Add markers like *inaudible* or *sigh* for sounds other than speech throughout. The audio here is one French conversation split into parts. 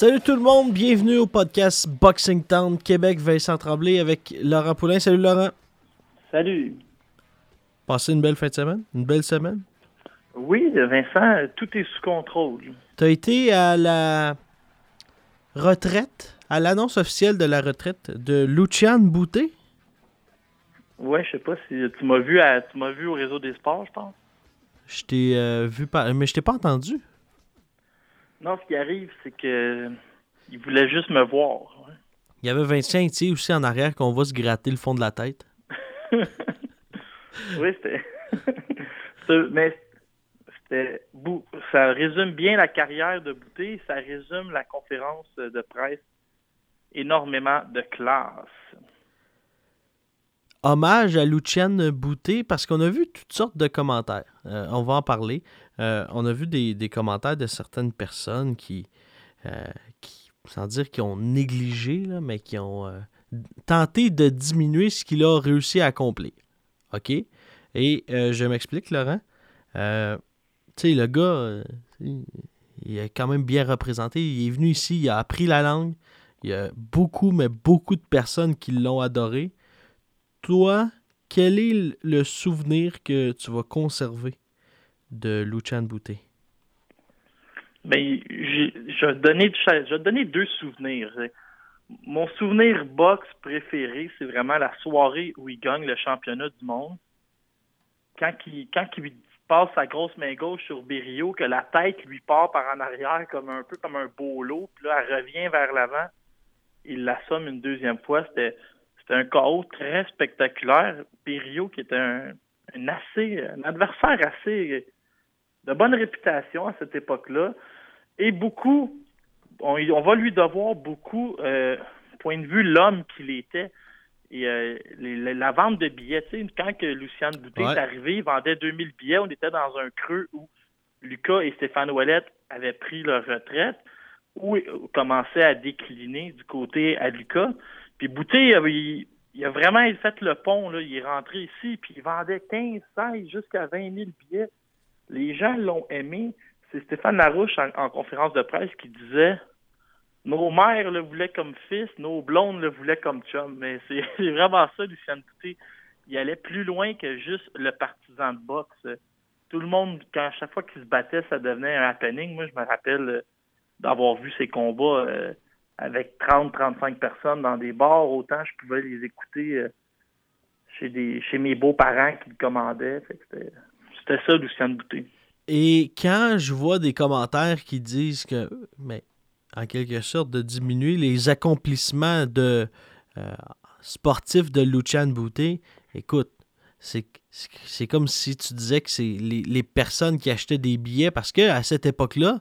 Salut tout le monde, bienvenue au podcast Boxing Town Québec, Vincent Tremblay avec Laurent Poulain. Salut Laurent. Salut. Passez une belle fin de semaine, une belle semaine. Oui, Vincent, tout est sous contrôle. Tu as été à la retraite, à l'annonce officielle de la retraite de Lucian Boutet? Ouais, je sais pas si tu m'as vu à, tu m'as vu au réseau des sports, je pense. Je t'ai euh, vu par... mais je t'ai pas entendu. Non, ce qui arrive, c'est que il voulait juste me voir. ouais. Il y avait Vincent Etier aussi en arrière qu'on va se gratter le fond de la tête. *laughs* Oui, c'était. *laughs* Mais c'était. Ça résume bien la carrière de Boutet, ça résume la conférence de presse. Énormément de classe. hommage à Lucian Boutet parce qu'on a vu toutes sortes de commentaires. Euh, on va en parler. Euh, on a vu des, commentaires de certaines personnes qui, euh, qui sans dire qu'ils ont négligé, mais qui ont euh, tenté de diminuer ce qu'il a réussi à accomplir. OK? Et je m'explique, Laurent. Tu sais, le gars, il est quand même bien représenté. Il est venu ici, il a appris la langue. Il y a beaucoup, mais beaucoup de personnes qui l'ont adoré toi, quel est le souvenir que tu vas conserver? De Lucian Boutet? Ben, j'ai- je deux souvenirs. Mon souvenir boxe préféré, c'est vraiment la soirée où il gagne le championnat du monde. Quand il, quand passe sa grosse main gauche sur Berrio, que la tête lui part par en arrière comme un peu comme un lot, puis là, elle revient vers l'avant. Il l'assomme une deuxième fois. C'était, un KO très spectaculaire. Berrio, qui était un assez, un adversaire assez de bonne réputation à cette époque-là. Et beaucoup, on, on va lui devoir beaucoup, euh, point de vue l'homme qu'il était. Et euh, les- les- la vente de billets, tu sais, quand que Lucien Boutet Ouais. est arrivé, il vendait 2000 billets. On était dans un creux où Lucas et Stéphane Ouellet avaient pris leur retraite, ou commençaient à décliner du côté à Lucas. Puis Boutet, euh, il, il a vraiment fait le pont. Là. Il est rentré ici, puis il vendait 15, 16, jusqu'à 20 000 billets. Les gens l'ont aimé. C'est Stéphane Larouche en, en conférence de presse qui disait Nos mères le voulaient comme fils, nos blondes le voulaient comme chum. Mais c'est *laughs* vraiment ça, Lucien Boutet. Il allait plus loin que juste le partisan de boxe. Tout le monde, quand à chaque fois qu'il se battait, ça devenait un happening. Moi, je me rappelle euh, d'avoir vu ces combats euh, avec 30-35 personnes dans des bars. Autant je pouvais les écouter euh, chez des chez mes beaux-parents qui le commandaient. C'était ça, Lucien Boutet. Et quand je vois des commentaires qui disent que, mais en quelque sorte, de diminuer les accomplissements de euh, sportifs de Lucian Boutet, écoute, c'est comme si tu disais que c'est les, les personnes qui achetaient des billets parce que à cette époque-là,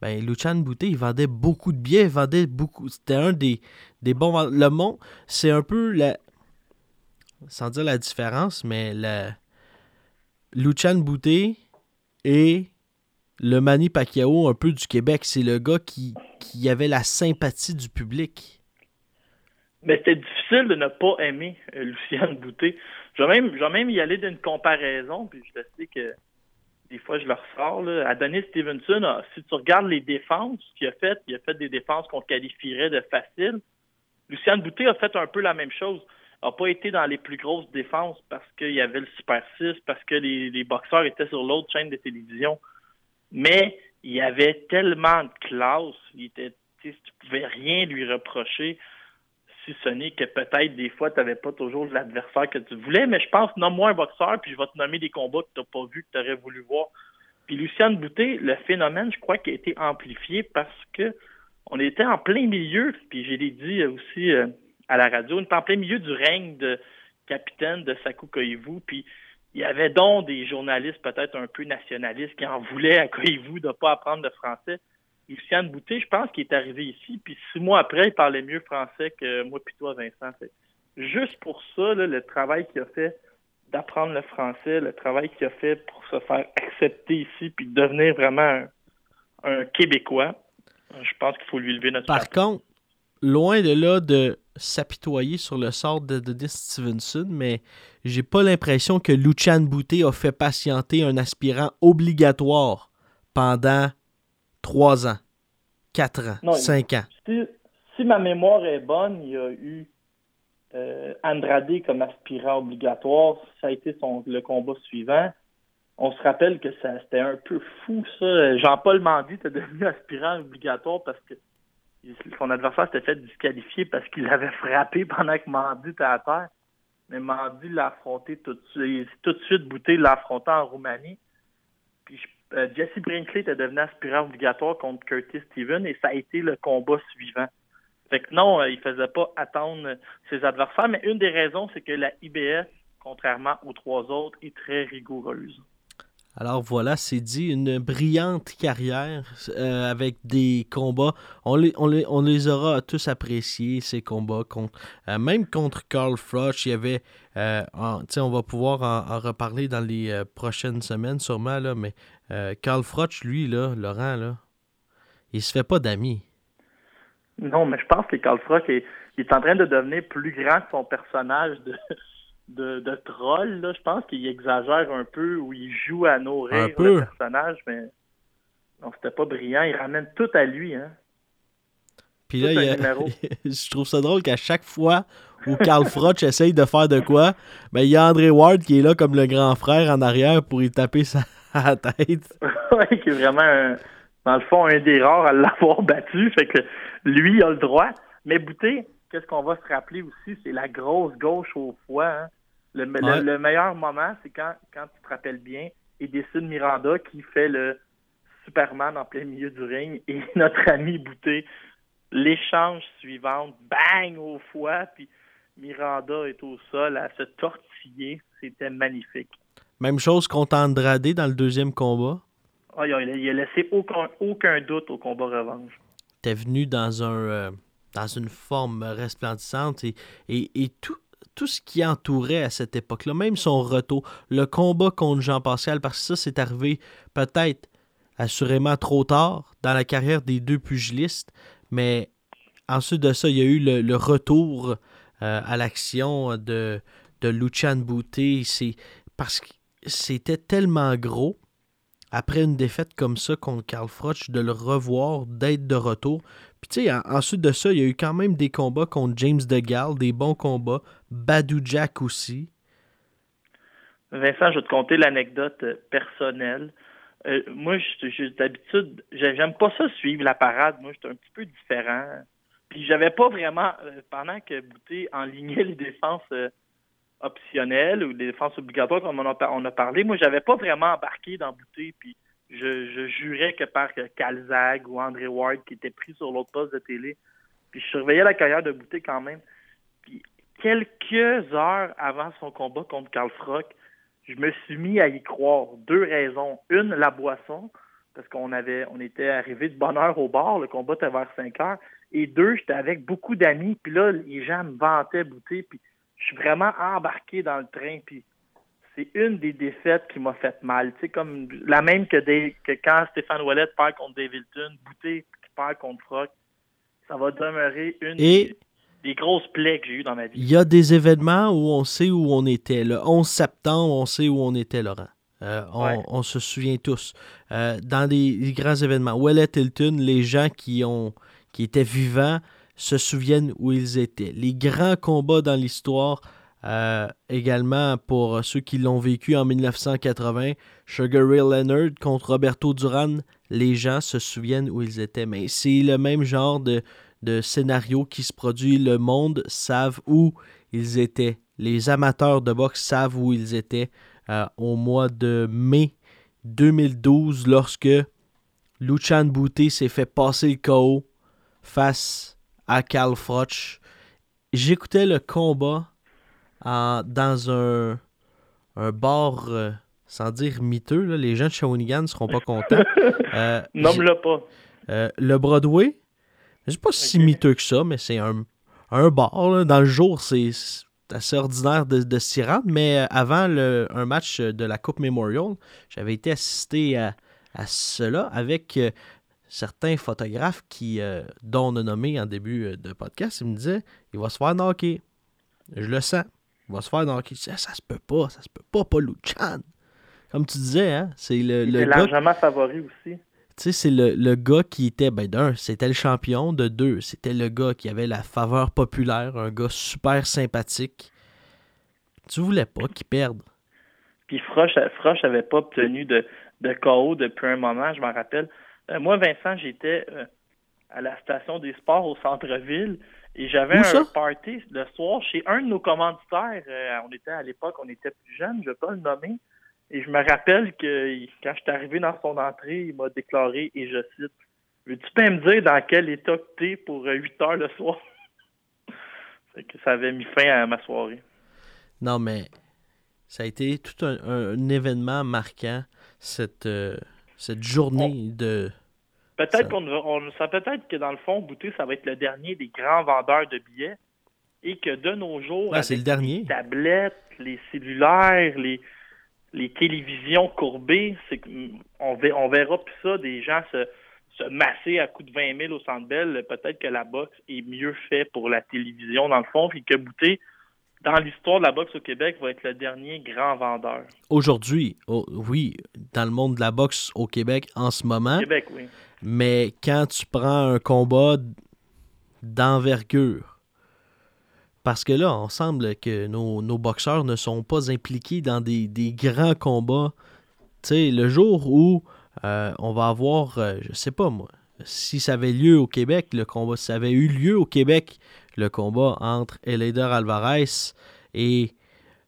ben Lucian Boutet, il vendait beaucoup de billets, il vendait beaucoup. C'était un des, des bons. Le monde, c'est un peu la. Sans dire la différence, mais la. Lucian Boutet et le Manny Pacquiao un peu du Québec. C'est le gars qui, avait la sympathie du public. Mais c'était difficile de ne pas aimer euh, Lucien Boutet. Je vais, même, même y aller d'une comparaison, puis je sais que des fois je le ressors. Là. Adonis Stevenson, a- si tu regardes les défenses qu'il a faites, il a fait des défenses qu'on qualifierait de faciles. Lucien Boutet a fait un peu la même chose. N'a pas été dans les plus grosses défenses parce qu'il y avait le Super 6, parce que les, boxeurs étaient sur l'autre chaîne de télévision. Mais il y avait tellement de classe, il était, tu pouvais rien lui reprocher si ce n'est que peut-être des fois, tu n'avais pas toujours l'adversaire que tu voulais, mais je pense, nomme-moi un boxeur, puis je vais te nommer des combats que tu n'as pas vus, que tu aurais voulu voir. Puis Luciane Boutet, le phénomène, je crois, qui a été amplifié parce que on était en plein milieu, puis je l'ai dit aussi euh, à la radio. On était en plein milieu du règne de capitaine de Saku Koivu, puis il y avait donc des journalistes peut-être un peu nationalistes qui en voulaient à Koivu de ne pas apprendre le français. Lucien Boutet, je pense qu'il est arrivé ici, puis six mois après, il parlait mieux français que moi puis toi, Vincent. Juste pour ça, le travail qu'il a fait d'apprendre le français, le travail qu'il a fait pour se faire accepter ici, puis devenir vraiment un, Québécois, je pense qu'il faut lui lever notre Par contre, loin de là de s'apitoyer sur le sort de Denis Stevenson, mais j'ai pas l'impression que Luchan Boutet a fait patienter un aspirant obligatoire pendant trois ans, quatre ans, cinq ans. Si, ma mémoire est bonne, il y a eu euh, Andrade comme aspirant obligatoire. Ça a été son, le combat suivant. On se rappelle que ça c'était un peu fou, ça. Jean-Paul Mandy était devenu aspirant obligatoire parce que son adversaire s'était fait disqualifier parce qu'il avait frappé *laughs* pendant que Mandy était à terre. Mais Mandy l'a affronté tout de suite. Tout de suite, Bouté l'a en Roumanie. Puis euh, Jesse Brinkley était devenu aspirant obligatoire contre Curtis Steven et ça a été le combat suivant. Fait que non, euh, il faisait pas attendre ses adversaires, mais une des raisons, c'est que la IBF, contrairement aux trois autres, est très rigoureuse. Alors voilà, c'est dit, une brillante carrière euh, avec des combats. On les, aura tous appréciés, ces combats. Contre, euh, même contre Carl Froch, il y avait. Euh, on va pouvoir en, reparler dans les prochaines semaines, sûrement, là, mais Carl Froch, lui, là, Laurent, là, il se fait pas d'amis. Non, mais je pense que Carl Froch est, est en train de devenir plus grand que son personnage de de, troll. Là. Je pense qu'il exagère un peu ou il joue à nourrir le personnage, mais non, c'était pas brillant. Il ramène tout à lui. Hein. Puis là, *laughs* je trouve ça drôle qu'à chaque fois où Carl Froch essaye de faire de quoi, ben, il y a André Ward qui est là comme le grand frère en arrière pour y taper sa *laughs* tête. *laughs* oui, qui est vraiment, dans le fond, un des rares à l'avoir battu. Fait que lui, il a le droit. Mais Bouté, qu'est-ce qu'on va se rappeler aussi, c'est la grosse gauche au foie. Hein. Le, meilleur moment, c'est quand, quand tu te rappelles bien, et décide Miranda qui fait le Superman en plein milieu du ring et *laughs* notre ami Bouté, l'échange suivant, bang au foie, puis Miranda est au sol à se tortiller. C'était magnifique. Même chose contre Andrade dans le deuxième combat. Ah, il, a, laissé aucun, aucun doute au combat revanche. T'es venu dans un, euh, dans une forme resplendissante et, et, tout, tout ce qui entourait à cette époque-là, même son retour, le combat contre Jean-Pascal, parce que ça, c'est arrivé peut-être assurément trop tard dans la carrière des deux pugilistes, mais ensuite de ça, il y a eu le, retour euh, à l'action de, de Bouté. Parce que c'était tellement gros après une défaite comme ça contre Karl Froch, de le revoir, d'être de retour. Puis tu sais, ensuite de ça, il y a eu quand même des combats contre James DeGale, des bons combats. Badou Jack aussi. Vincent, je vais te conter l'anecdote euh, personnelle. Euh, moi, d'habitude, j'aime pas ça suivre la parade. Moi, j'étais un petit peu différent. Puis j'avais pas vraiment, euh, pendant que Bouté enlignait les défenses optionnelles ou les défenses obligatoires, comme on a, on a parlé, moi, j'avais pas vraiment embarqué dans Bouté. Puis je, jurais que par Calzag ou André Ward qui était pris sur l'autre poste de télé. Puis je surveillais la carrière de Bouté quand même. Puis quelques heures avant son combat contre Carl Frock, je me suis mis à y croire. Deux raisons. Une, la boisson, parce qu'on avait on était arrivé de bonne heure au bar, le combat était vers 5 heures. Et deux, j'étais avec beaucoup d'amis, puis là, les gens me vantaient Bouté, puis je suis vraiment embarqué dans le train, puis c'est une des défaites qui m'a fait mal. Tu comme la même que, que quand Stéphane Ouellet perd contre Davidson, Bouté qui perd contre Frock, ça va demeurer une des, grosses plaies que j'ai eues dans ma vie. Il y a des événements où on sait où on était. Le 11 septembre, on sait où on était, Laurent. Euh, on, se souvient tous. Euh, dans les, grands événements, Ouellet Hilton, les gens qui, ont, qui étaient vivants se souviennent où ils étaient. Les grands combats dans l'histoire, euh, également, pour ceux qui l'ont vécu en 1980, Sugar Ray Leonard contre Roberto Duran, les gens se souviennent où ils étaient. Mais c'est le même genre de, scénario qui se produit. Le monde savent où ils étaient. Les amateurs de boxe savent où ils étaient euh, au mois de mai 2012 lorsque Luchan Bouté s'est fait passer le KO face à Karl Froch j'écoutais le combat en- dans un, un bar, euh, sans dire miteux. là. Les gens de Shawinigan ne seront pas contents. *laughs* Euh, Nomme-le pas. euh, le Broadway, c'est pas si miteux que ça, mais c'est un, un bar. là. Dans le jour, c'est assez ordinaire de, de s'y rendre, mais avant le, un match de la Coupe Memorial, j'avais été assisté à, à cela avec certains photographes qui, euh, dont on a nommé en début de podcast. Ils me disaient il va se faire knocker. Je le sens. Il va se faire knocker. Disais, ça se peut pas, ça se peut pas, pas Luchan. Comme tu disais, hein, c'est le, Il le gars largement favori aussi. tu sais, c'est le, le gars qui était, ben d'un, c'était le champion, de deux, c'était le gars qui avait la faveur populaire, un gars super sympathique. Tu voulais pas qu'il perde. Puis Froch, Froch avait pas obtenu de, de KO depuis un moment, je m'en rappelle. Euh, moi, Vincent, j'étais euh, à la station des sports au centre-ville et j'avais un party le soir chez un de nos commanditaires. Euh, on était à l'époque, on était plus jeunes, je ne vais pas le nommer. Et je me rappelle que quand je suis arrivé dans son entrée, il m'a déclaré, et je cite, Veux-tu pas me dire dans quel état que t'es pour euh, 8 heures le soir? *laughs* C'est que ça avait mis fin à ma soirée. Non, mais ça a été tout un, un- un événement marquant, cette, euh, cette journée de... Peut-être qu'on va- on, ça peut-être que dans le fond, Bouté, ça va être le dernier des grands vendeurs de billets et que de nos jours, Ouais, c'est avec le dernier. les tablettes, les cellulaires, les, les télévisions courbées, c'est mm, on, on verra plus ça, des gens se, se masser à coups de 20 000 au Centre Bell. Peut-être que la boxe est mieux fait pour la télévision dans le fond, puis que Bouté, dans l'histoire de la boxe au Québec, va être le dernier grand vendeur. Aujourd'hui, oh, oui, dans le monde de la boxe au Québec en ce moment, Au Québec, oui. Mais quand tu prends un combat d'envergure, parce que là, on semble que nos, boxeurs ne sont pas impliqués dans des, des grands combats. Tu sais, le jour où euh, on va avoir, euh, je sais pas moi, si ça avait lieu au Québec, le combat, si ça avait eu lieu au Québec, le combat entre Eleider Alvarez et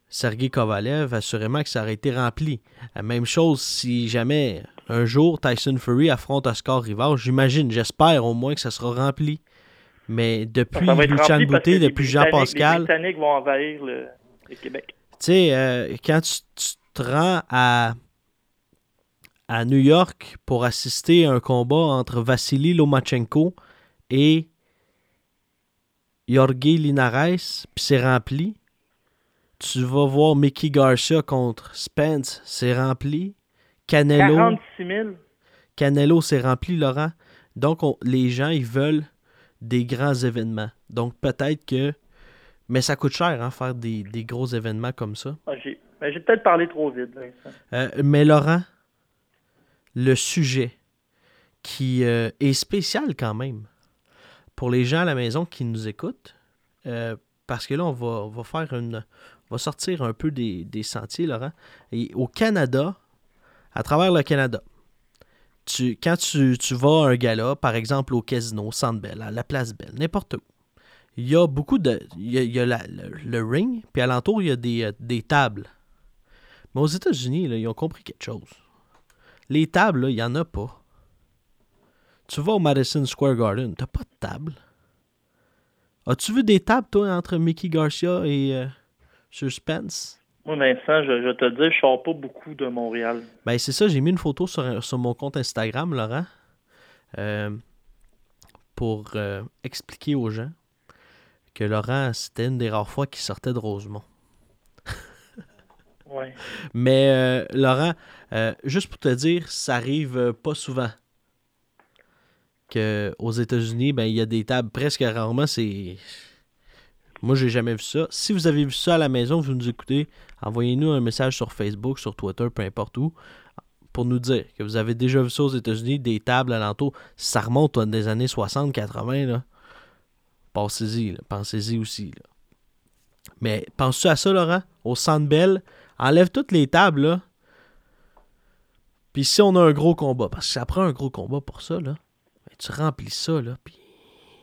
Sergei Kovalev, assurément que ça aurait été rempli. La même chose si jamais un jour Tyson Fury affronte Oscar Rivard, j'imagine, j'espère au moins que ça sera rempli. Mais depuis Luchan rempli parce que Boutet, les depuis Britanniques- vont envahir le, le Québec. tu sais, euh, quand tu, tu te rends à, à New York pour assister à un combat entre Vassili Lomachenko et Jorge Linares, puis c'est rempli. Tu vas voir Mickey Garcia contre Spence, c'est rempli. Canelo, 46 000. Canelo, c'est rempli, Laurent. Donc, on- les gens, ils veulent des grands événements. Donc, peut-être que... Mais ça coûte cher, hein, faire des, des gros événements comme ça. Ah, j'ai ben, j'ai peut-être parlé trop vite. Euh, mais Laurent, le sujet qui euh, est spécial quand même pour les gens à la maison qui nous écoutent, euh, parce que là, on va, on va faire une. On va sortir un peu des, des sentiers, Laurent. Et au Canada, à travers le Canada, quand tu, vas à un gala, par exemple au casino, Centre Bell, à la Place Belle, n'importe où, il y a beaucoup de. Il y a, le, ring, puis alentour, il y a des, euh, tables. Mais aux États-Unis, ils ont compris quelque chose. Les tables, il n'y en a pas. Tu vas au Madison Square Garden, t'as pas de table. As-tu vu des tables, toi, entre Mickey Garcia et euh, Sir Spence? Moi, Vincent, je, je vais te dire, je sors pas beaucoup de Montréal. Ben, c'est ça, j'ai mis une photo sur, sur mon compte Instagram, Laurent, euh, pour euh, expliquer aux gens que Laurent, c'était une des rares fois qu'il sortait de Rosemont. Ouais. *laughs* Mais euh, Laurent, juste pour te dire, ça arrive pas souvent que aux États-Unis, ben il y a des tables presque rarement. C'est moi j'ai jamais vu ça. Si vous avez vu ça à la maison, vous nous écoutez, envoyez-nous un message sur Facebook, sur Twitter, peu importe où, pour nous dire que vous avez déjà vu ça aux États-Unis, des tables alentour. Ça remonte à des années 60-80 là. Pensez-y, pensez-y aussi là. Mais penses-tu à ça, Laurent? Au Centre Bell, enlève toutes les tables, là. Puis si on a un gros combat, parce que ça prend un gros combat pour ça, là. tu remplis ça, là. Puis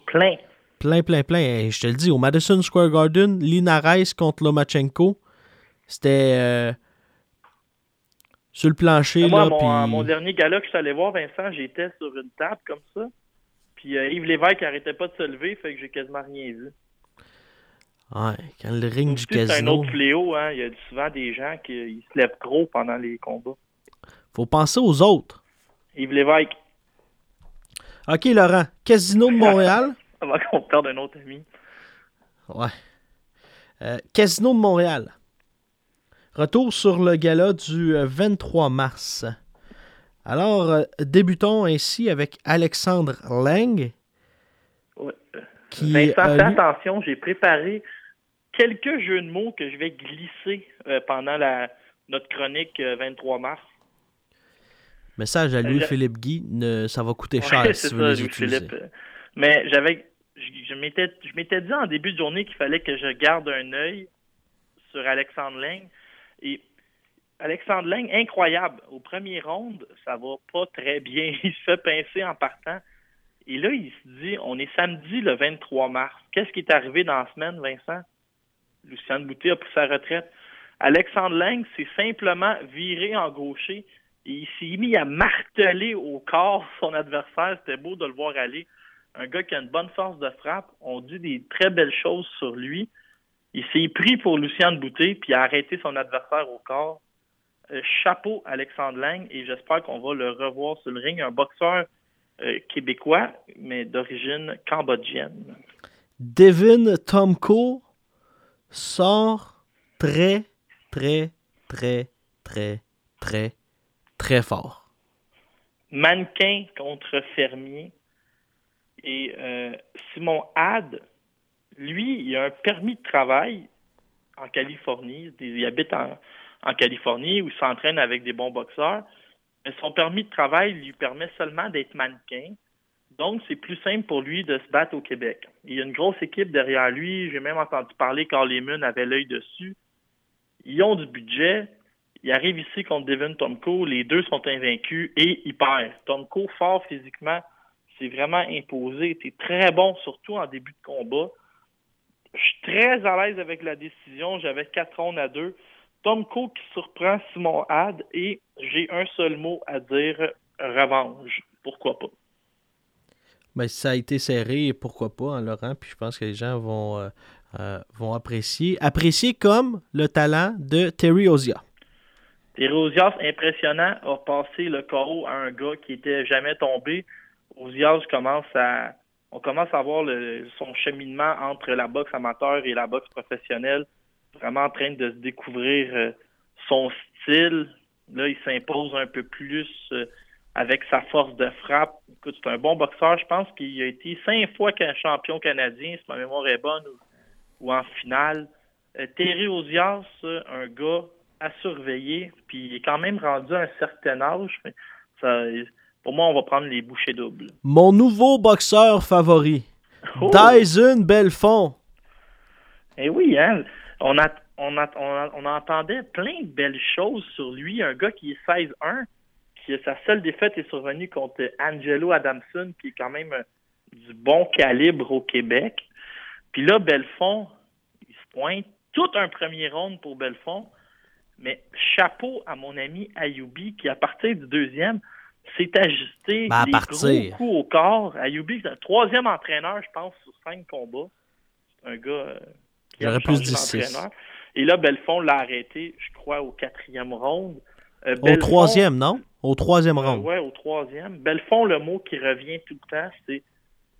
Plein. Plein, plein, plein. Et je te le dis, au Madison Square Garden, Linares contre Lomachenko, c'était euh, sur le plancher, Moi, là. mon, puis- mon dernier gala que je suis allé voir, Vincent, j'étais sur une table comme ça. Puis euh, Yves Lévesque arrêtait pas de se lever, fait que j'ai quasiment rien vu. Ouais, quand le ring du Aussi, C'est un casino. autre fléau. Hein. Il y a souvent des gens qui ils se lèvent gros pendant les combats. Faut penser aux autres. Yves Lévesque, OK, Laurent. Casino de Montréal. *laughs* *laughs* avant qu'on perde un autre ami. Ouais. Euh, Casino de Montréal. Retour sur le gala du euh, 23 mars. Alors, euh, débutons ainsi avec Alexandre Lang, Ouais. qui Vincent, fais attention, j'ai préparé quelques jeux de mots que je vais glisser euh, pendant la, notre chronique euh, 23 mars. Message à Louis Je- Philippe Guy, ne- ça va coûter cher *laughs* si ça, veux les. Euh, Mais j'avais, je, m'étais, je m'étais dit en début de journée qu'il fallait que je garde un œil sur Alexandre Lang. Et Alexandre Lang, incroyable. Au premier round, ça va pas très bien. *laughs* Il se fait pincer en partant. Et là, il se dit, on est samedi le 23 mars. Qu'est-ce qui est arrivé dans la semaine, Vincent? Lucien Boutet a pris sa retraite. Alexandre Lang s'est simplement viré en gaucher et il s'est mis à marteler au corps son adversaire. C'était beau de le voir aller. Un gars qui a une bonne force de frappe. On dit des très belles choses sur lui. Il s'est pris pour Lucien Boutet puis a arrêté son adversaire au corps. Euh, chapeau Alexandre Lang et j'espère qu'on va le revoir sur le ring. Un boxeur euh, québécois, mais d'origine cambodgienne. Devin Tomko sort très, très, très, très, très, très fort. mannequin contre fermier. Et euh, Simon Had, lui, il a un permis de travail en Californie. Il habite en, Californie où il s'entraîne avec des bons boxeurs. Mais son permis de travail lui permet seulement d'être mannequin. Donc, c'est plus simple pour lui de se battre au Québec. Il y a une grosse équipe derrière lui. J'ai même entendu parler quand Lehman avait l'œil dessus. Ils ont du budget. Il arrive ici contre Devin Tomko. Les deux sont invaincus et il perd. Tomko, fort physiquement, s'est vraiment imposé. était très bon, surtout en début de combat. Je suis très à l'aise avec la décision. J'avais quatre rondes à deux. Tomko qui surprend Simon Had et j'ai un seul mot à dire revanche. Pourquoi pas? Ben, ça a été serré, pourquoi pas, hein, Laurent? Puis je pense que les gens vont, euh, euh, vont apprécier. Apprécier comme le talent de Terry Ozia. Thierry Ozias, impressionnant, a passé le KO à un gars qui était jamais tombé. Ozias commence à, on commence à voir son cheminement entre la boxe amateur et la boxe professionnelle, vraiment en train de se découvrir euh, son style. Là, il s'impose un peu plus euh, avec sa force de frappe. Écoute, c'est un bon boxeur. Je pense qu'il a été cinq fois champion canadien, si ma mémoire est bonne, ou, en finale. Euh, Terry Ozias, un gars à surveiller, puis il est quand même rendu à un certain âge. Pour moi, on va prendre les bouchées doubles. Mon nouveau boxeur favori, Oh! Dyson Belfond. Eh oui, hein? On, a, on, a, on, a- on entendait plein de belles choses sur lui. Un gars qui est 16-1, qui sa seule défaite est survenue contre Angelo Adamson, qui est quand même euh, du bon calibre au Québec. Puis là, Belfond, il se pointe. Tout un premier round pour Belfond. Mais chapeau à mon ami Ayoubi, qui à partir du deuxième s'est ajusté Ben, à des partir. gros coups au corps. Ayoubi, c'est un troisième entraîneur, je pense, sur cinq combats. C'est un gars euh, qui a J'aurais plus changé dit six. d'entraîneur. Et là, Belfond l'a arrêté, je crois, au quatrième round. Euh, Au Belfond- troisième, non? Au troisième euh, round. ouais, au troisième. Belfond, le mot qui revient tout le temps, c'est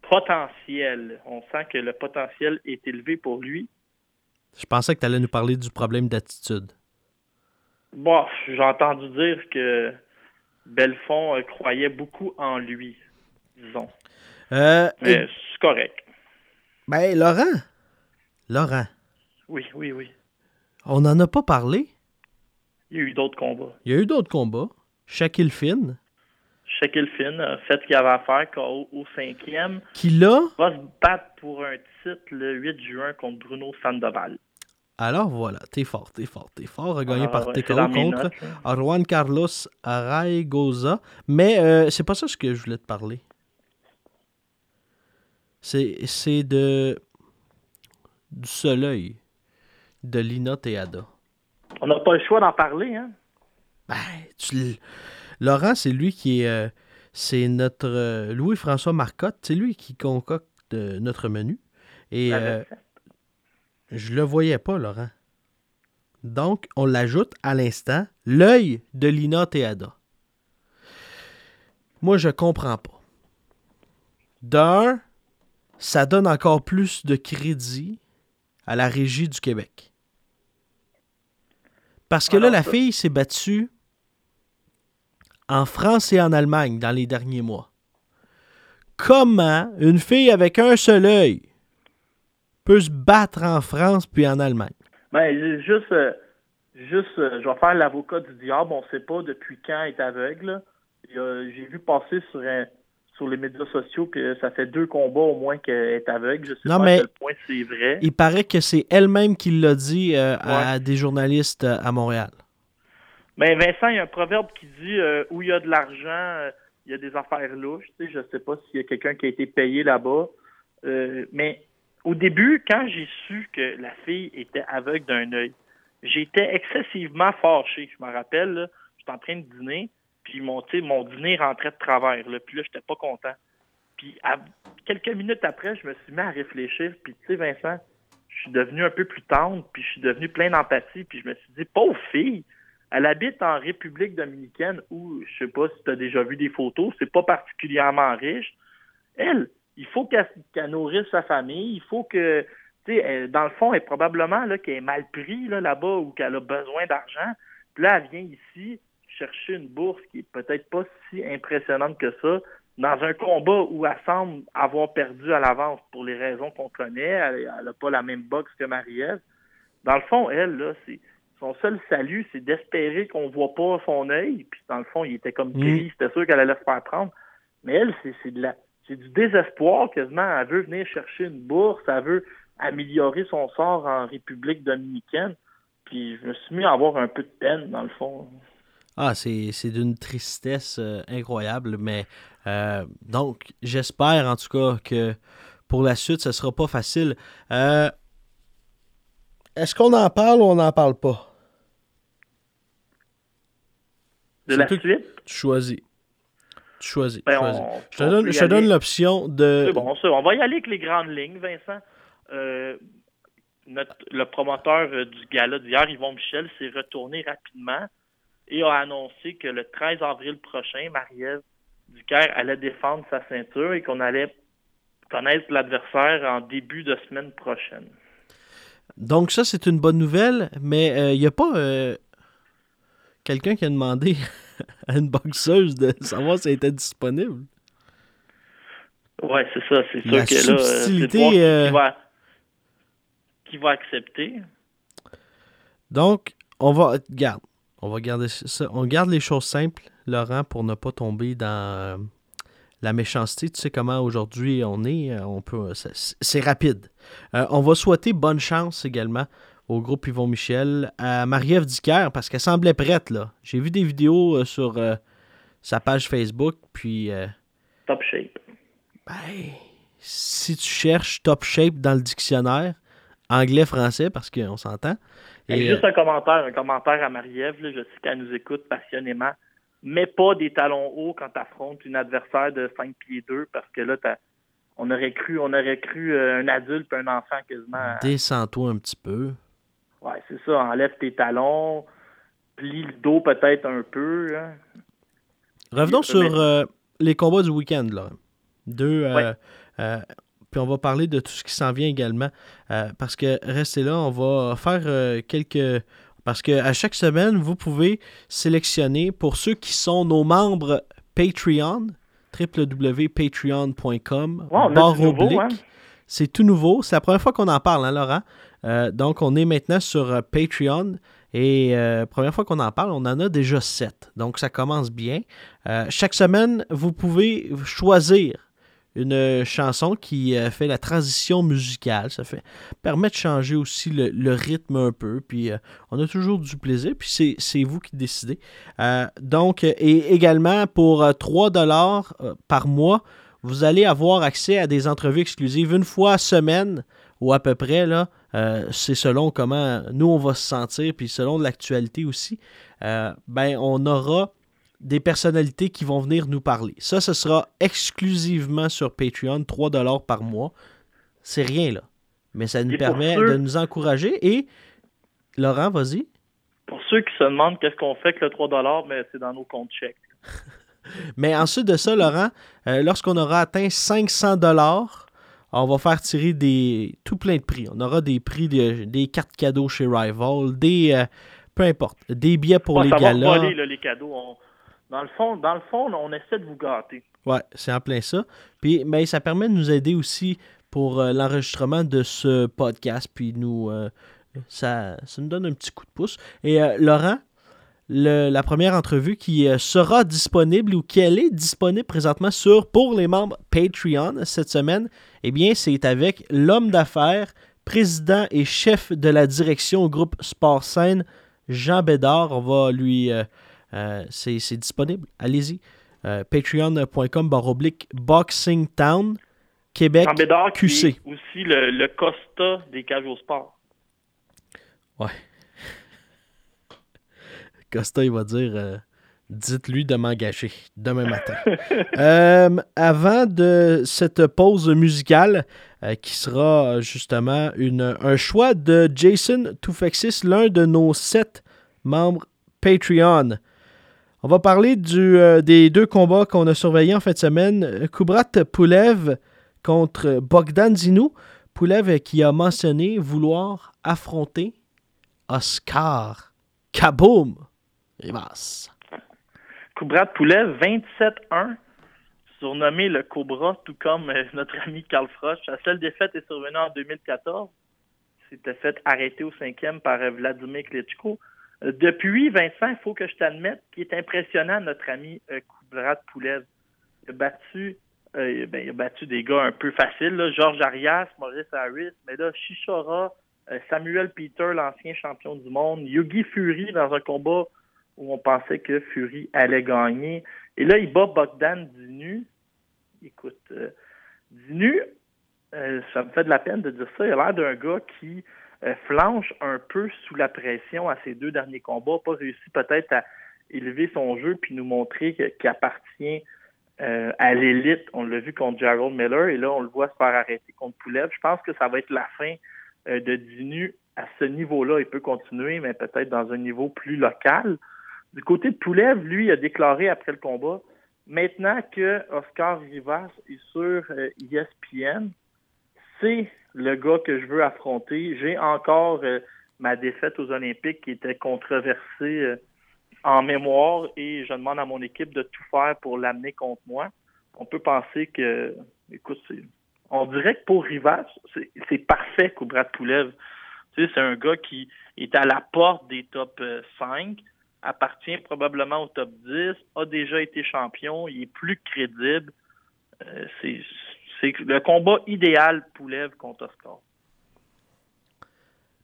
potentiel. On sent que le potentiel est élevé pour lui. Je pensais que tu allais nous parler du problème d'attitude. Bon, j'ai entendu dire que Belfond euh, croyait beaucoup en lui, disons. Euh, Mais c'est correct. ben, Laurent? Laurent, Oui, oui, oui. on n'en a pas parlé? Il y a eu d'autres combats. Il y a eu d'autres combats. Shaquille Finn, Shaquille Finn a fait ce qu'il avait à faire KO au cinquième. qui là, Va se battre pour un titre le 8 juin contre Bruno Sandoval. Alors voilà, t'es fort, t'es fort, t'es fort, a gagné Ah, par ouais, TKO contre notes, là. Juan Carlos Araigoza. Mais euh, c'est pas ça ce que je voulais te parler. C'est de du soleil de Lina Teada. On n'a pas le choix d'en parler, hein? Ben, tu Laurent, c'est lui qui est. euh, c'est notre euh, Louis-François Marcotte. C'est lui qui concocte euh, notre menu. Et euh, recette. Je le voyais pas, Laurent. Donc, on l'ajoute à l'instant, l'œil de Lina Teada. Moi, je comprends pas. D'un, ça donne encore plus de crédit à la régie du Québec. Parce que là, la fille s'est battue en France et en Allemagne dans les derniers mois. Comment une fille avec un seul œil peut se battre en France puis en Allemagne? Ben, juste, euh, juste euh, je vais faire l'avocat du diable. On ne sait pas depuis quand elle est aveugle. J'ai vu passer sur, un- sur les médias sociaux que ça fait deux combats au moins qu'elle est aveugle. Je sais Non, pas mais- à quel point c'est vrai. Il paraît que c'est elle-même qui l'a dit euh, à des journalistes à Montréal. Mais Vincent, il y a un proverbe qui dit euh, où il y a de l'argent, euh, il y a des affaires louches. Tu sais, je sais pas s'il y a quelqu'un qui a été payé là-bas. Mais au début, quand j'ai su que la fille était aveugle d'un œil, j'étais excessivement fâché. Je me rappelle, j'étais en train de dîner, puis mon, mon dîner rentrait de travers. Puis là, j'étais pas content. Puis quelques minutes après, je me suis mis à réfléchir. Puis tu sais, Vincent, je suis devenu un peu plus tendre, puis je suis devenu plein d'empathie. Puis je me suis dit, pauvre fille, elle habite en République dominicaine où, je sais pas si tu as déjà vu des photos, c'est pas particulièrement riche. Elle, il faut qu'elle nourrisse sa famille, il faut que, tu sais, dans le fond, elle est probablement là, qu'elle est mal pris là, là-bas ou qu'elle a besoin d'argent. Puis là, elle vient ici chercher une bourse qui est peut-être pas si impressionnante que ça, dans un combat où elle semble avoir perdu à l'avance pour les raisons qu'on connaît. Elle n'a pas la même boxe que Marie-Ève. Dans le fond, elle, là, c'est son seul salut, c'est d'espérer qu'on voit pas son œil. Puis dans le fond, il était comme gris, c'était sûr qu'elle allait se faire prendre. Mais elle, c'est de la c'est du désespoir quasiment. Elle veut venir chercher une bourse, elle veut améliorer son sort en République dominicaine. Puis je me suis mis à avoir un peu de peine, dans le fond. Ah, c'est d'une tristesse euh, incroyable, mais euh, donc j'espère en tout cas que pour la suite, ce sera pas facile. Euh, Est-ce qu'on en parle ou on n'en parle pas? De la suite, Tu choisis. Choisis. Ben, choisis. on- je te on donne, je te l'option de. C'est bon, ça. On va y aller avec les grandes lignes, Vincent. Euh, notre- le promoteur euh, du gala d'hier, Yvon Michel, s'est retourné rapidement et a annoncé que le 13 avril prochain, Marie-Ève Ducaire allait défendre sa ceinture et qu'on allait connaître l'adversaire en début de semaine prochaine. Donc, ça, c'est une bonne nouvelle, mais il n'y a pas euh, quelqu'un qui a demandé à une boxeuse de savoir si elle était disponible. Ouais, c'est ça. C'est sûr La que là, euh, c'est voir euh, qui va, qui va accepter. Donc, on va. Garde. On va garder ça. On garde les choses simples, Laurent, pour ne pas tomber dans euh, la méchanceté. Tu sais comment aujourd'hui on est. On peut. c'est- C'est rapide. Euh, on va souhaiter bonne chance également au groupe Yvon Michel, à Marie-Ève Dicker, parce qu'elle semblait prête, là. J'ai vu des vidéos euh, sur euh, sa page Facebook, puis. euh, Top shape. ben, si tu cherches top shape dans le dictionnaire, anglais-français, parce qu'on s'entend. Et juste un commentaire, un commentaire à Marie-Ève, je sais qu'elle nous écoute passionnément. Mets pas des talons hauts quand tu affrontes une adversaire de 5 pieds 2 parce que là, t'as- on aurait cru, on aurait cru un adulte et un enfant quasiment. Descends-toi un petit peu. Ouais, c'est ça. Enlève tes talons, plie le dos peut-être un peu. hein. Revenons sur euh, les combats du week-end. Là. Deux. euh, Ouais. euh, puis on va parler de tout ce qui s'en vient également. parce que restez là, on va faire quelques. Parce que à chaque semaine, vous pouvez sélectionner pour ceux qui sont nos membres Patreon, www.patreon.com, a barre oblique. hein. C'est tout nouveau. C'est la première fois qu'on en parle, hein, Laurent? Euh, donc, on est maintenant sur euh, Patreon. Et euh, première fois qu'on en parle, on en a déjà sept. Donc, ça commence bien. Chaque semaine, vous pouvez choisir une chanson qui fait la transition musicale. Ça fait permet de changer aussi le, rythme un peu. Puis, on a toujours du plaisir. Puis, c'est- vous qui décidez. Donc, et également, pour euh, 3 dollars euh, par mois, vous allez avoir accès à des entrevues exclusives une fois semaine ou à peu près. là. Euh, c'est selon comment nous on va se sentir, puis selon l'actualité aussi. Euh, ben, on aura des personnalités qui vont venir nous parler. Ça, ce sera exclusivement sur Patreon, 3$ par mois. C'est rien là. Mais ça nous permet ceux- de nous encourager. Et, Laurent, vas-y. Pour ceux qui se demandent qu'est-ce qu'on fait avec le 3 mais c'est dans nos comptes chèques. *laughs* Mais ensuite de ça, Laurent, euh, lorsqu'on aura atteint 500 dollars, on va faire tirer des tout plein de prix. On aura des prix, de- des cartes cadeaux chez Rival, des euh, peu importe, des billets pour Bon, les ça va voler, là, les cadeaux. On- Dans le fond, dans le fond, on essaie de vous gâter. Ouais, c'est en plein ça. Puis, mais ça permet de nous aider aussi pour euh, l'enregistrement de ce podcast. Puis nous, euh, ça, ça nous donne un petit coup de pouce. Et euh, Laurent, le- la première entrevue qui euh, sera disponible ou qui elle est disponible présentement sur pour les membres Patreon cette semaine, eh bien, c'est avec l'homme d'affaires, président et chef de la direction au groupe Sport Scène, Jean Bédard. On va lui. euh, euh, c'est disponible. Allez-y. Euh, Patreon.com baroblique Boxing Town, Québec, Jean Bédard, qui QC. est aussi le, le Costa des cages au sport. Costa, il va dire euh, Dites-lui de m'engager demain matin. *laughs* Euh, avant de cette pause musicale, euh, qui sera justement une, un choix de Jason Toufexis, l'un de nos sept membres Patreon. On va parler du, des deux combats qu'on a surveillés en fin de semaine. Kubrat Poulev contre Bogdan Zinou. Poulev qui a mentionné vouloir affronter Oscar Kaboom Rivas. Kubrat Poulet, 27-1, surnommé le Cobra, tout comme euh, notre ami Carl Froch. Sa seule défaite est survenue en 2014. Il s'était fait arrêter au cinquième par euh, Vladimir Klitschko. Euh, Depuis, Vincent, il faut que je t'admette qu'il est impressionnant, notre ami Kubrat Poulev. Il a battu ben, a battu des gars un peu faciles. Georges Arias, Maurice Harris, mais là, Shishora, Samuel Peter, l'ancien champion du monde, Yugi Fury dans un combat où on pensait que Fury allait gagner. Et là, il bat Bogdan Dinu. Écoute, euh, Dinu, euh, ça me fait de la peine de dire ça. Il a l'air d'un gars qui euh, flanche un peu sous la pression à ses deux derniers combats, pas réussi peut-être à élever son jeu puis nous montrer qu'il appartient à l'élite. On l'a vu contre Gerald Miller et là, on le voit se faire arrêter contre Poulev. Je pense que ça va être la fin de Dinu à ce niveau-là. Il peut continuer, mais peut-être dans un niveau plus local. Du côté de Poulev, lui, a déclaré après le combat maintenant que Oscar Rivas est sur euh, ESPN, c'est le gars que je veux affronter. J'ai encore euh, ma défaite aux Olympiques qui était controversée euh, en mémoire et je demande à mon équipe de tout faire pour l'amener contre moi. On peut penser que, écoute, on dirait que pour Rivas, c'est parfait Koubrat Poulev. Tu sais, c'est un gars qui est à la porte des top euh, 5, appartient probablement au top 10, a déjà été champion, il est plus crédible. Euh, c'est c'est le combat idéal Poulev contre Oscar.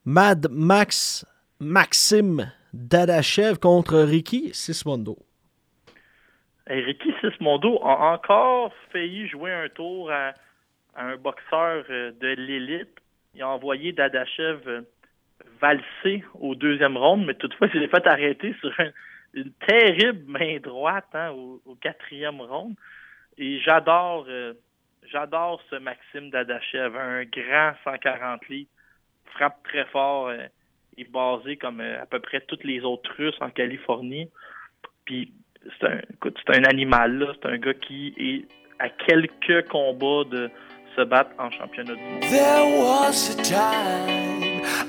Mad Max Maxime Dadachev contre Ricky Sismondo. Ricky Sismondo a encore failli jouer un tour à, à un boxeur euh, de l'élite. Il a envoyé Dadachev valser au deuxième round, mais toutefois, il s'est fait arrêter sur un- une terrible main droite hein, au, quatrième round. Et j'adore euh, j'adore ce Maxime Dadachev, un grand 140 livres, frappe très fort, euh, est basé comme euh, à peu près toutes les autres Russes en Californie. Puis c'est un, écoute, c'est un animal, là. C'est un gars qui est à quelques combats de se battre en championnat du monde. There was a time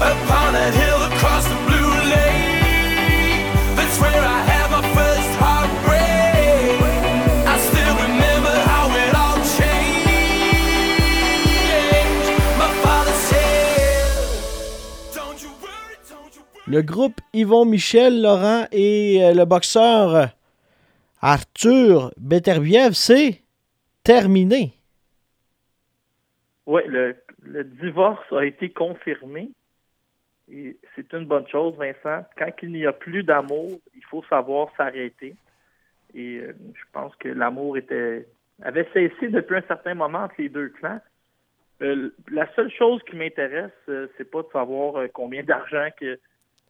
Upon that hill across the blue lake, that's where I had my first heartbreak. I still remember how it all changed. My father said, Don't you worry, don't you worry. Le groupe Yvon Michel, Laurent et euh, le boxeur euh, Arthur Beterbiev, c'est terminé. Oui, le, le divorce a été confirmé. Et c'est une bonne chose, Vincent. Quand il n'y a plus d'amour, il faut savoir s'arrêter. Et euh, je pense que l'amour était avait cessé depuis un certain moment entre les deux clans. Euh, la seule chose qui m'intéresse, euh, c'est pas de savoir combien d'argent que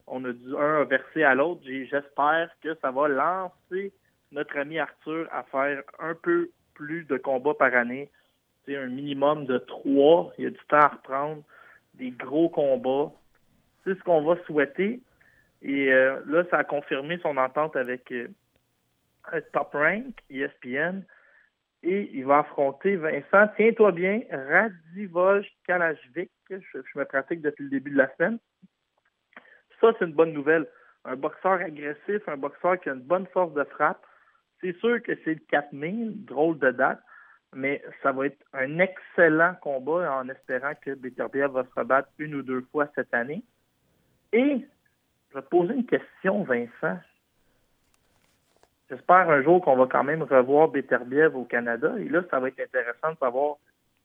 on a dû un a versé à l'autre. J'espère que ça va lancer notre ami Arthur à faire un peu plus de combats par année. C'est un minimum de trois. Il y a du temps à reprendre, des gros combats. C'est ce qu'on va souhaiter. Et euh, là, ça a confirmé son entente avec euh, Top Rank, ESPN. Et il va affronter Vincent, tiens-toi bien, Radivoj Kalajvic. Je, je me pratique depuis le début de la semaine. Ça, c'est une bonne nouvelle. Un boxeur agressif, un boxeur qui a une bonne force de frappe. C'est sûr que c'est le 4 mai, drôle de date, mais ça va être un excellent combat en espérant que Beterbiev va se rebattre une ou deux fois cette année. Et je vais te poser une question, Vincent. J'espère un jour qu'on va quand même revoir Beterbiev au Canada. Et là, ça va être intéressant de savoir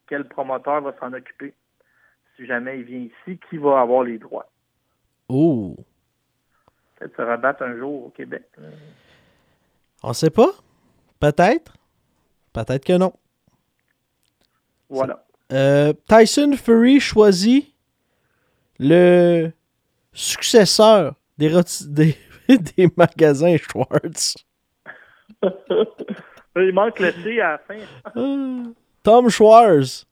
quel promoteur va s'en occuper. Si jamais il vient ici, qui va avoir les droits? Oh! Peut-être se rebattre un jour au Québec. On sait pas? Peut-être? Peut-être que non. Voilà. Euh, Tyson Fury choisit le successeur des, *laughs* des, des magasins Schwartz. *laughs* il manque le C à la fin. *laughs* Tom Schwartz.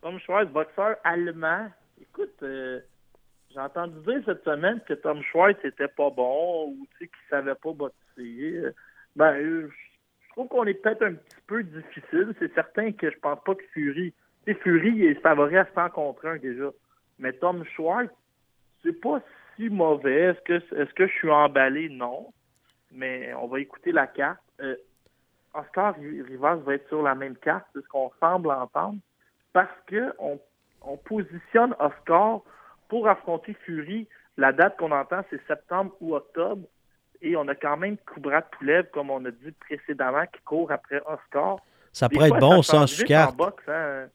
Tom Schwartz, boxeur allemand. Écoute, euh, j'ai entendu dire cette semaine que Tom Schwartz était pas bon ou tu sais, qu'il savait pas boxer. Ben, euh, je trouve qu'on est peut-être un petit peu difficile. C'est certain que je pense pas que Fury. Tu sais, Fury est favori à 100 contre 1 déjà. Mais Tom Schwartz, c'est pas si mauvais. Est-ce que, est-ce que je suis emballé? Non. Mais on va écouter la carte. Euh, Oscar Rivas va être sur la même carte, c'est ce qu'on semble entendre, parce que on, on positionne Oscar pour affronter Fury. La date qu'on entend, c'est septembre ou octobre. Et on a quand même Kubrat Poulev, comme on a dit précédemment, qui court après Oscar. Ça pourrait être bon sans vite carte. En boxe, hein.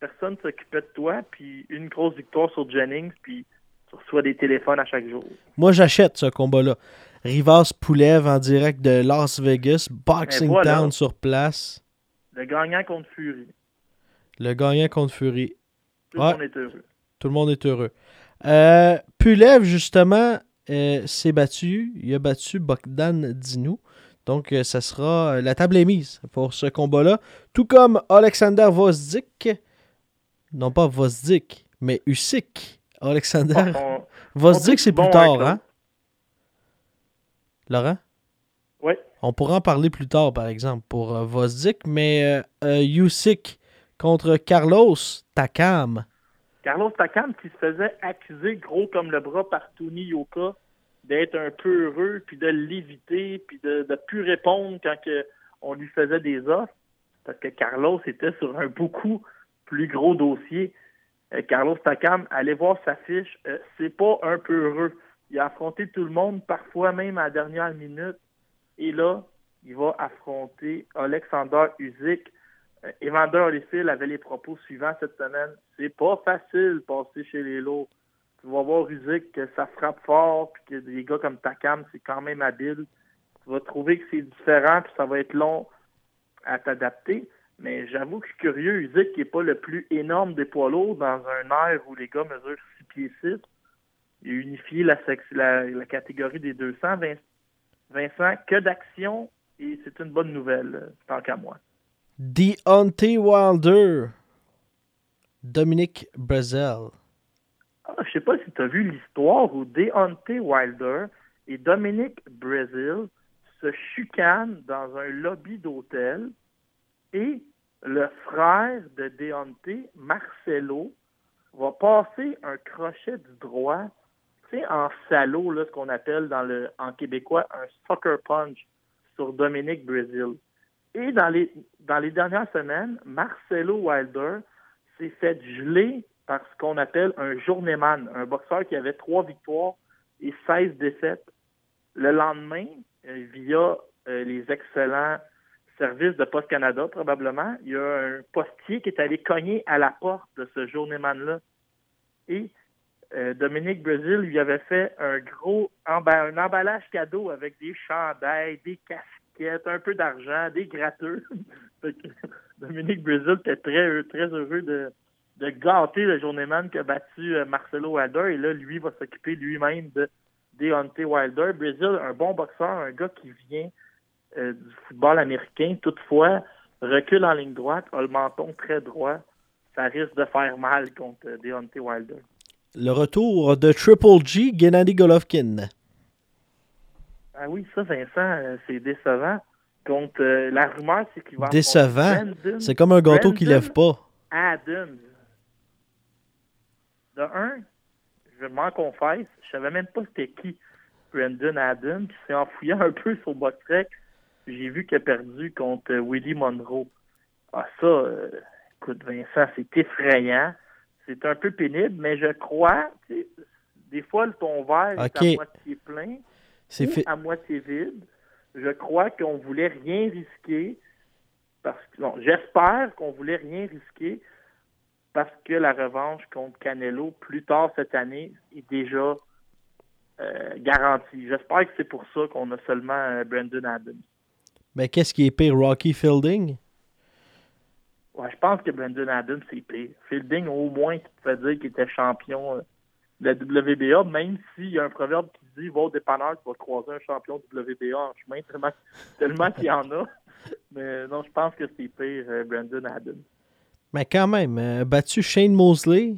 Personne s'occupait de toi, puis une grosse victoire sur Jennings, puis tu reçois des téléphones à chaque jour. Moi, j'achète ce combat-là. Rivas Poulev en direct de Las Vegas, Boxing voilà. Town sur place. Le gagnant contre Fury. Le gagnant contre Fury. Tout Ouais. le monde est heureux. Tout le monde est heureux. Euh, Pulev, justement, euh, s'est battu. Il a battu Bogdan Dinou. Donc, euh, ça sera. La table est mise pour ce combat-là. Tout comme Alexander Vozdik. Non pas Vozdik, mais Usyk. Alexander On- *laughs* c'est plus tard, hein? Laurent? Ouais. On pourra en parler plus tard, par exemple, pour euh, Vozdik, mais euh, euh, Usyk contre Carlos Takam. Carlos Takam qui se faisait accuser gros comme le bras par Tony Yoka d'être un peu heureux, puis de l'éviter, puis de ne plus répondre quand que on lui faisait des offres, parce que Carlos était sur un beaucoup plus gros dossier. Euh, Carlos Takam, allez voir sa fiche, euh, c'est pas un peu heureux. Il a affronté tout le monde, parfois même à la dernière minute, et là, il va affronter Alexander Usyk. Euh, Evander Holyfield avait les propos suivants cette semaine. C'est pas facile passer chez les lots. Tu vas voir Usyk que ça frappe fort, puis que des gars comme Takam, c'est quand même habile. Tu vas trouver que c'est différent, puis ça va être long à t'adapter. Mais j'avoue que je suis curieux, Usyk qui n'est pas le plus énorme des poids lourds dans un air où les gars mesurent 6 pieds 6. Il a unifié la, sex- la, la catégorie des 200. Vin- Vincent, que d'action, et c'est une bonne nouvelle, euh, tant qu'à moi. Deontay Wilder. Dominique Brazil. Ah, je sais pas si tu as vu l'histoire où Deontay Wilder et Dominic Brazil se chicanent dans un lobby d'hôtel et le frère de Deontay, Marcelo, va passer un crochet du droit, tu sais, en salaud, là, ce qu'on appelle dans le, en québécois un sucker punch sur Dominic Brazil. Et dans les, dans les dernières semaines, Marcelo Wilder s'est fait geler par ce qu'on appelle un journeyman, un boxeur qui avait trois victoires et 16 défaites. Le lendemain, euh, via euh, les excellents service de Poste Canada, probablement. Il y a un postier qui est allé cogner à la porte de ce journeyman-là. Et euh, Dominique Brésil lui avait fait un gros un emballage cadeau avec des chandails, des casquettes, un peu d'argent, des gratteux. *laughs* Dominique Brésil était très, très heureux de, de gâter le journeyman qui a battu euh, Marcelo Wilder. Et là, lui va s'occuper lui-même de Deontay Wilder. Brésil, un bon boxeur, un gars qui vient euh, du football américain. Toutefois, recule en ligne droite, a le menton très droit. Ça risque de faire mal contre euh, Deontay Wilder. Le retour de Triple G, Gennady Golovkin. Ah oui, ça, Vincent, euh, c'est décevant. Contre euh, la rumeur, c'est qu'il va Décevant? C'est comme un gâteau qui Brandon lève pas. Adams. De un, je m'en confesse, je savais même pas c'était qui Brandon Adams. Puis c'est en fouillant *laughs* un peu sur Boxrec, j'ai vu qu'il a perdu contre euh, Willie Monroe. Ah ça, euh, écoute Vincent, c'est effrayant. C'est un peu pénible, mais je crois, tu sais, des fois le ton verre Ok. est à moitié plein C'est ou fait. à moitié vide. Je crois qu'on voulait rien risquer parce que j'espère qu'on voulait rien risquer parce que la revanche contre Canelo plus tard cette année est déjà euh, garantie. J'espère que c'est pour ça qu'on a seulement euh, Brandon Adams. Mais qu'est-ce qui est pire, Rocky Fielding? Ouais, je pense que Brandon Adams c'est pire. Fielding au moins qui fait dire qu'il était champion euh, de la WBA, même s'il y a un proverbe qui dit va au dépanneur, tu vas croiser un champion de WBA en chemin, tellement, *laughs* tellement qu'il y en a. Mais non, je pense que c'est pire, euh, Brandon Adams. Mais quand même, euh, battu Shane Mosley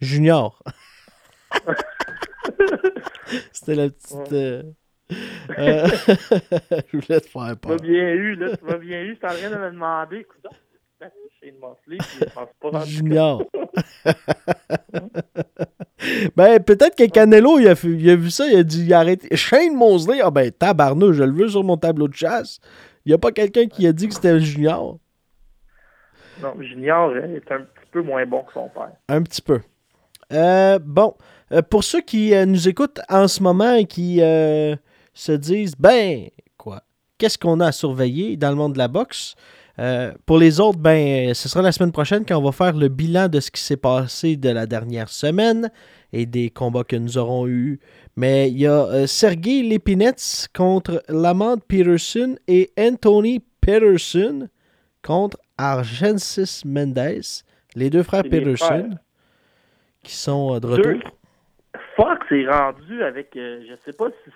Junior. *laughs* *laughs* C'était la petite. euh, *laughs* euh, *laughs* je voulais te faire Tu m'as peur. bien eu, là, tu m'as bien eu. Je en train de me demander, écoute, *laughs* c'est Shane Mosley, puis je pense pas rendu Junior. ben, peut-être que Canelo, il a, fait- il a vu ça, il a dit il a arrêté. Shane Mosley, ah ben, tabarnouche, je le veux sur mon tableau de chasse. Il n'y a pas quelqu'un qui a dit que c'était le Junior. Non, Junior est un petit peu moins bon que son père. Un petit peu. Euh, bon, euh, pour ceux qui euh, nous écoutent en ce moment et qui euh, se disent, ben, quoi, qu'est-ce qu'on a à surveiller dans le monde de la boxe? Euh, pour les autres, ben, ce sera la semaine prochaine quand on va faire le bilan de ce qui s'est passé de la dernière semaine et des combats que nous aurons eus. Mais il y a euh, Sergei Lipinets contre Lamont Peterson et Anthony Peterson contre Argensis Mendes, les deux frères les Peterson frères. qui sont euh, de Deux. retour. Fox est rendu avec, je sais pas si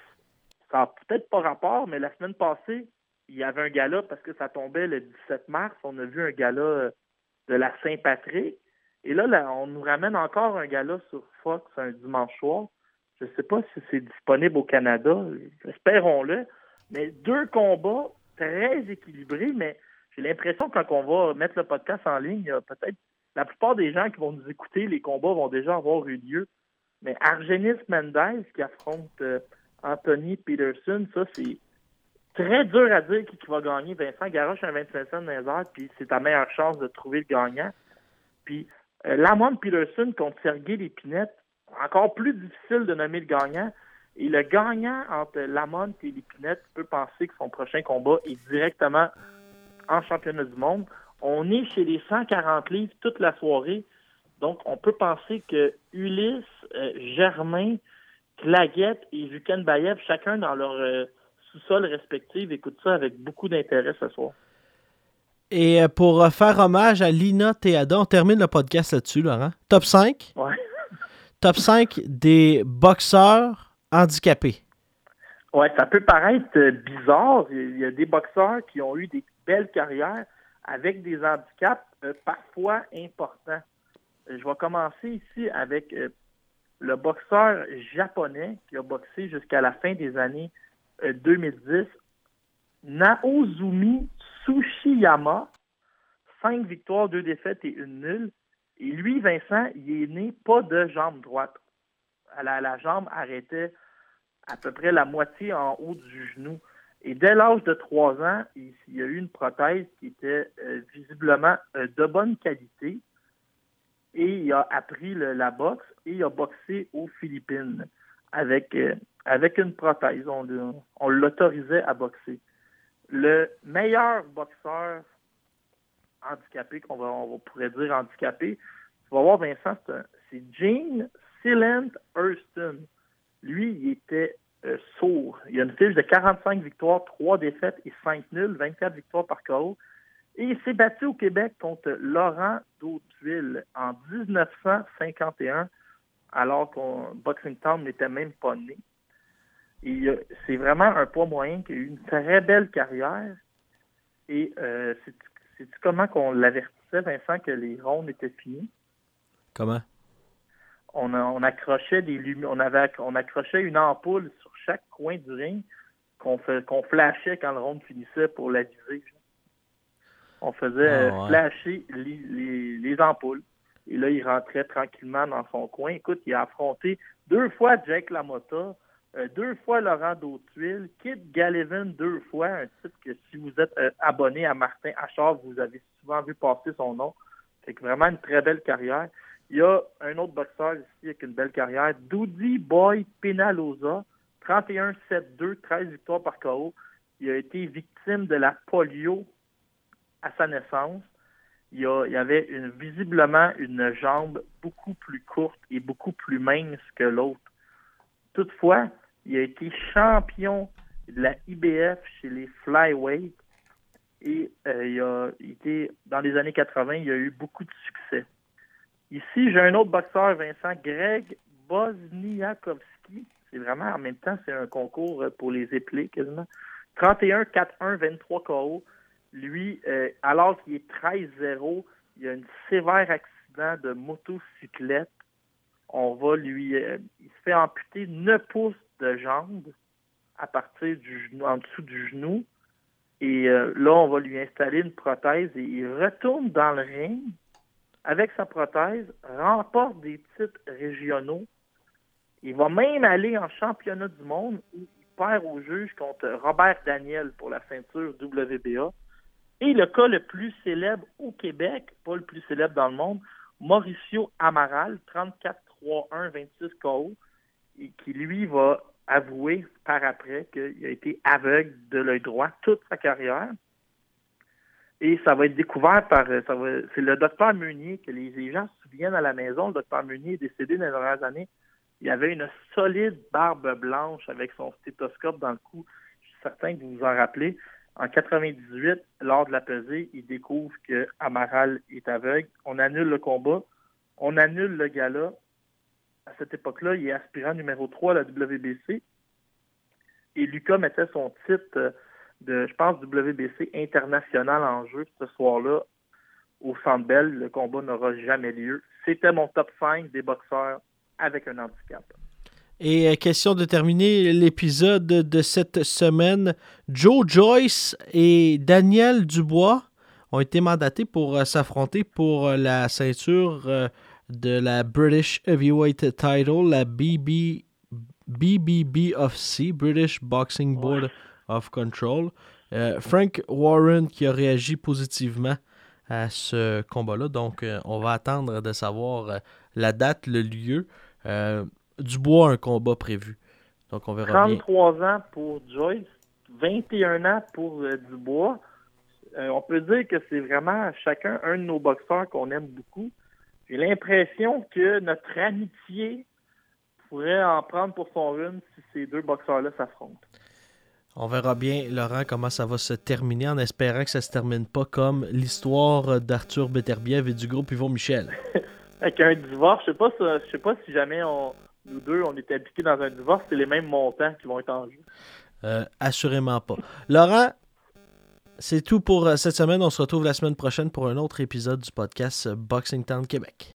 ça n'a peut-être pas rapport, mais la semaine passée, il y avait un gala parce que ça tombait le 17 mars. On a vu un gala euh, de la Saint-Patrick. Et là, là, on nous ramène encore un gala sur Fox un dimanche soir. Je sais pas si c'est disponible au Canada. Espérons-le. Mais deux combats très équilibrés, mais j'ai l'impression que quand on va mettre le podcast en ligne, peut-être la plupart des gens qui vont nous écouter, les combats vont déjà avoir eu lieu. Mais Argenis Mendez qui affronte euh, Anthony Peterson, ça c'est très dur à dire qui, va gagner. Vincent garoche un 25 cents dans les airs, puis c'est ta meilleure chance de trouver le gagnant. Puis euh, Lamont Peterson contre Sergei Lépinette, encore plus difficile de nommer le gagnant. Et le gagnant entre Lamont et Lépinette peut penser que son prochain combat est directement en championnat du monde. On est chez les 140 livres toute la soirée. Donc, on peut penser que Ulysse, euh, Germain, Claguette et Lucan Bayev, chacun dans leur euh, sous-sol respectif, écoute ça avec beaucoup d'intérêt ce soir. Et euh, pour euh, faire hommage à Lina Théada, on termine le podcast là-dessus, Laurent. Top 5. Ouais. Top 5 des boxeurs handicapés. Ouais, ça peut paraître bizarre. Il y a des boxeurs qui ont eu des belles carrières avec des handicaps euh, parfois importants. Je vais commencer ici avec euh, le boxeur japonais qui a boxé jusqu'à la fin des années euh, 2010, Naozumi Tsushiyama. Cinq victoires, deux défaites et une nulle. Et lui, Vincent, il est né pas de jambe droite. La, la jambe arrêtait à peu près la moitié en haut du genou. Et dès l'âge de 3 ans, il, il y a eu une prothèse qui était euh, visiblement euh, de bonne qualité. Et il a appris la boxe et il a boxé aux Philippines avec, euh, avec une prothèse. On l'autorisait à boxer. le meilleur boxeur handicapé, qu'on va, on pourrait dire handicapé, tu vas voir, Vincent, c'est Gene Silent Hurston. Lui, il était euh, sourd. Il a une fiche de 45 victoires, 3 défaites et 5 nuls, 24 victoires par KO. Et il s'est battu au Québec contre Laurent Dautuil en 1951, alors qu'on Boxing Town n'était même pas né. C'est vraiment un poids moyen qui a eu une très belle carrière. Et euh, c'est comment qu'on l'avertissait, Vincent, que les rondes étaient finies? Comment? On, on accrochait des on avait on accrochait une ampoule sur chaque coin du ring qu'on qu'on flashait quand le ronde finissait pour la viser. On faisait ah, flasher les, les, ampoules. Et là, il rentrait tranquillement dans son coin. Écoute, il a affronté deux fois Jake LaMotta, euh, deux fois Laurent Dautuil, Kit Gallivan deux fois, un titre que si vous êtes euh, abonné à Martin Achard, vous avez souvent vu passer son nom. C'est vraiment une très belle carrière. Il y a un autre boxeur ici avec une belle carrière, Doody Boy Penaloza, 31-7-2, 13 victoires par KO. Il a été victime de la polio à sa naissance. Il, y avait visiblement une jambe beaucoup plus courte et beaucoup plus mince que l'autre. Toutefois, il a été champion de la IBF chez les flyweight et euh, il a été dans les années 80, il a eu beaucoup de succès. Ici, j'ai un autre boxeur, Vincent Greg Bosniakowski. C'est vraiment en même temps, c'est un concours pour les éplés quasiment. 31, 4-1, 23 KO. Lui, euh, alors qu'il est 13-0, il a un sévère accident de motocyclette. On va lui. Euh, il se fait amputer 9 pouces de jambe à partir du genou, en dessous du genou. Et euh, là, on va lui installer une prothèse et il retourne dans le ring avec sa prothèse, remporte des titres régionaux. Il va même aller en championnat du monde où il perd au juge contre Robert Daniel pour la ceinture WBA. Et le cas le plus célèbre au Québec, pas le plus célèbre dans le monde, Mauricio Amaral, 34-3-1, 26 KO, et qui lui va avouer par après qu'il a été aveugle de l'œil droit toute sa carrière. Et ça va être découvert par. Ça c'est le docteur Meunier que les, gens se souviennent à la maison. Le docteur Meunier est décédé dans les dernières années. Il avait une solide barbe blanche avec son stéthoscope dans le cou. Je suis certain que vous vous en rappelez. En 98, lors de la pesée, il découvre que Amaral est aveugle. On annule le combat. On annule le gala. À cette époque-là, il est aspirant numéro 3 à la WBC. Et Lucas mettait son titre de, je pense, WBC international en jeu ce soir-là au Centre Bell. Le combat n'aura jamais lieu. C'était mon top 5 des boxeurs avec un handicap. Et euh, question de terminer l'épisode de cette semaine, Joe Joyce et Daniel Dubois ont été mandatés pour euh, s'affronter pour euh, la ceinture de la British Heavyweight Title, la BB, BBBFC, British Boxing Board of Control. Frank Warren qui a réagi positivement à ce combat-là. Donc, on va attendre de savoir la date, le lieu. Dubois un combat prévu. Donc on verra 33 ans pour Joyce, 21 ans pour euh, Dubois. Euh, on peut dire que c'est vraiment chacun un de nos boxeurs qu'on aime beaucoup. J'ai l'impression que notre amitié pourrait en prendre pour son rune si ces deux boxeurs-là s'affrontent. On verra bien, Laurent, comment ça va se terminer en espérant que ça se termine pas comme l'histoire d'Arthur Beterbiev et du groupe Yvon Michel. *laughs* Avec un divorce, je sais pas, je sais pas si jamais on, nous deux, on est impliqués dans un divorce, c'est les mêmes montants qui vont être en jeu. Euh, assurément pas. Laurent, c'est tout pour euh, cette semaine. On se retrouve la semaine prochaine pour un autre épisode du podcast Boxing Town Québec.